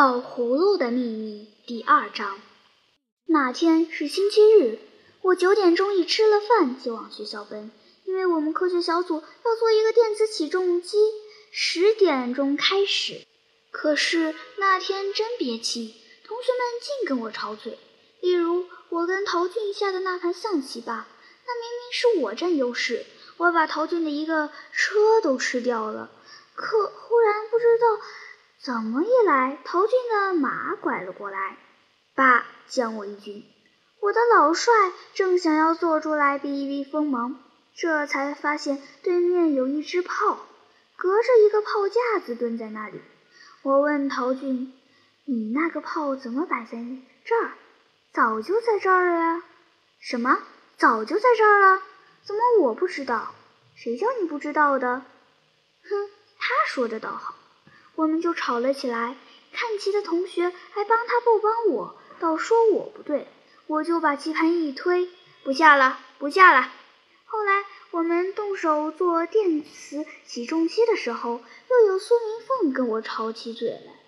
宝葫芦的秘密第二章。那天是星期日，我九点钟一吃了饭就往学校奔，因为我们科学小组要做一个电子起重机，十点钟开始。可是那天真憋气，同学们净跟我吵嘴。例如，我跟陶俊下的那盘象棋吧，那明明是我占优势，我把陶俊的一个车都吃掉了。可忽然不知道怎么一来，陶俊的马拐了过来，爸将我一军。我的老帅正想要做出来避一避锋芒，这才发现对面有一只炮，隔着一个炮架子蹲在那里。我问陶俊：“你那个炮怎么摆在这儿？早就在这儿了呀？”“什么？早就在这儿了？怎么我不知道？谁叫你不知道的？”“哼，他说的倒好。”我们就吵了起来。看棋的同学还帮他不帮我，倒说我不对。我就把棋盘一推，不下了，不下了。后来我们动手做电磁起重机的时候，又有苏明凤跟我吵起嘴来。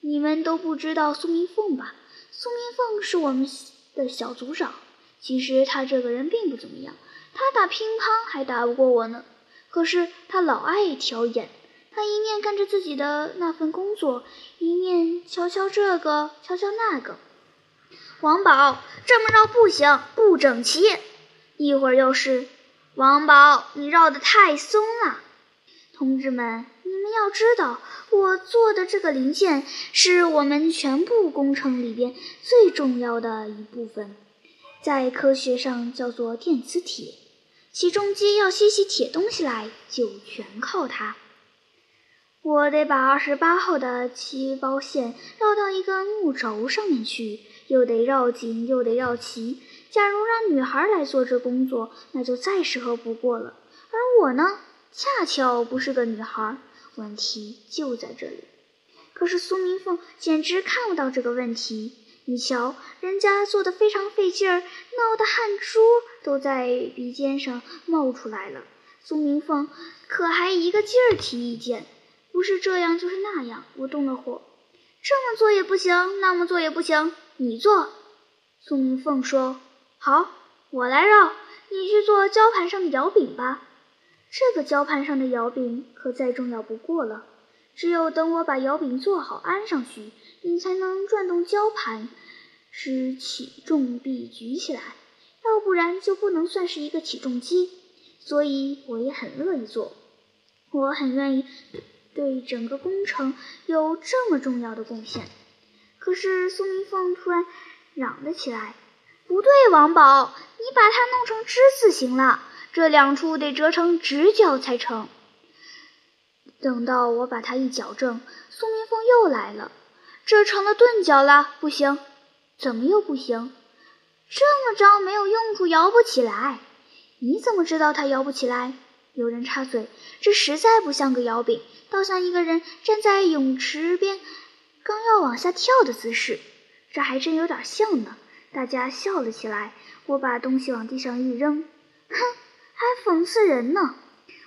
你们都不知道苏明凤吧？苏明凤是我们的小组长。其实他这个人并不怎么样，他打乒乓还打不过我呢。可是他老爱挑眼。他一面干着自己的那份工作，一面瞧瞧这个，瞧瞧那个。王宝，这么绕不行，不整齐。一会儿又是王宝，你绕得太松了。同志们，你们要知道，我做的这个零件是我们全部工程里边最重要的一部分，在科学上叫做电磁铁。起重机要吸起铁东西来，就全靠它。我得把二十八号的漆包线绕到一根木轴上面去，又得绕紧，又得绕齐。假如让女孩来做这工作，那就再适合不过了。而我呢，恰巧不是个女孩，问题就在这里。可是苏明凤简直看不到这个问题。你瞧，人家做的非常费劲儿，闹得汗珠都在鼻尖上冒出来了。苏明凤可还一个劲儿提意见。不是这样就是那样，我动了火。这么做也不行，那么做也不行，你做。苏明凤说：“好，我来绕，你去做胶盘上的摇柄吧。这个胶盘上的摇柄可再重要不过了。只有等我把摇柄做好安上去，你才能转动胶盘，使起重臂举起来，要不然就不能算是一个起重机。所以我也很乐意做，我很愿意。”对整个工程有这么重要的贡献，可是苏明凤突然嚷了起来：“不对，王宝，你把它弄成之字形了，这两处得折成直角才成。”等到我把它一矫正，苏明凤又来了：“这成了钝角了，不行，怎么又不行？这么着没有用处，摇不起来。你怎么知道它摇不起来？”有人插嘴：“这实在不像个摇柄。”倒像一个人站在泳池边，刚要往下跳的姿势，这还真有点像呢。大家笑了起来。我把东西往地上一扔，哼，还讽刺人呢。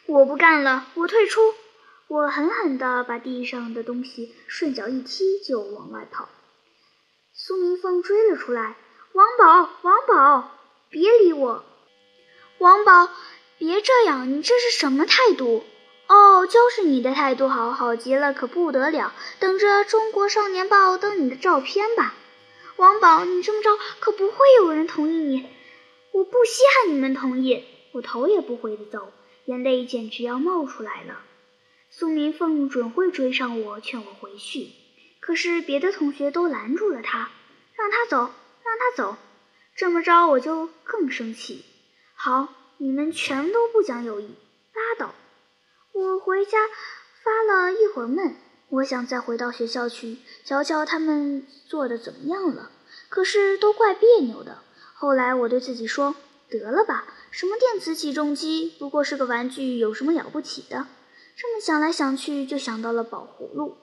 我不干了，我退出。我狠狠地把地上的东西顺脚一踢，就往外跑。苏明凤追了出来：“王宝，王宝，别理我！王宝，别这样，你这是什么态度？”哦，就是你的态度好，好极了，可不得了！等着《中国少年报》登你的照片吧，王宝，你这么着可不会有人同意你。我不稀罕你们同意，我头也不回的走，眼泪简直要冒出来了。苏明凤准会追上我，劝我回去，可是别的同学都拦住了他，让他走，让他走。这么着我就更生气。好，你们全都不讲友谊，拉倒。我回家发了一会儿闷，我想再回到学校去瞧瞧他们做的怎么样了，可是都怪别扭的。后来我对自己说：“得了吧，什么电磁起重机，不过是个玩具，有什么了不起的？”这么想来想去，就想到了宝葫芦。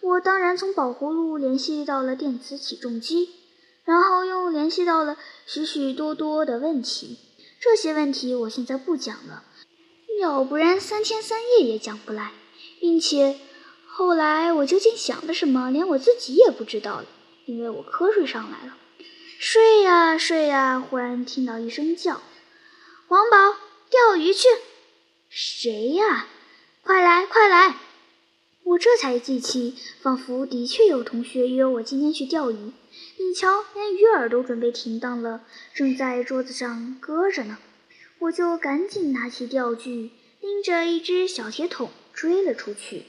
我当然从宝葫芦联系到了电磁起重机，然后又联系到了许许多多的问题。这些问题我现在不讲了。要不然三天三夜也讲不来，并且后来我究竟想的什么，连我自己也不知道了，因为我瞌睡上来了。睡呀睡呀，忽然听到一声叫：“王宝，钓鱼去！”谁呀？快来快来！我这才记起，仿佛的确有同学约我今天去钓鱼。你瞧，连鱼饵都准备停当了，正在桌子上搁着呢。我就赶紧拿起钓具，拎着一只小铁桶追了出去。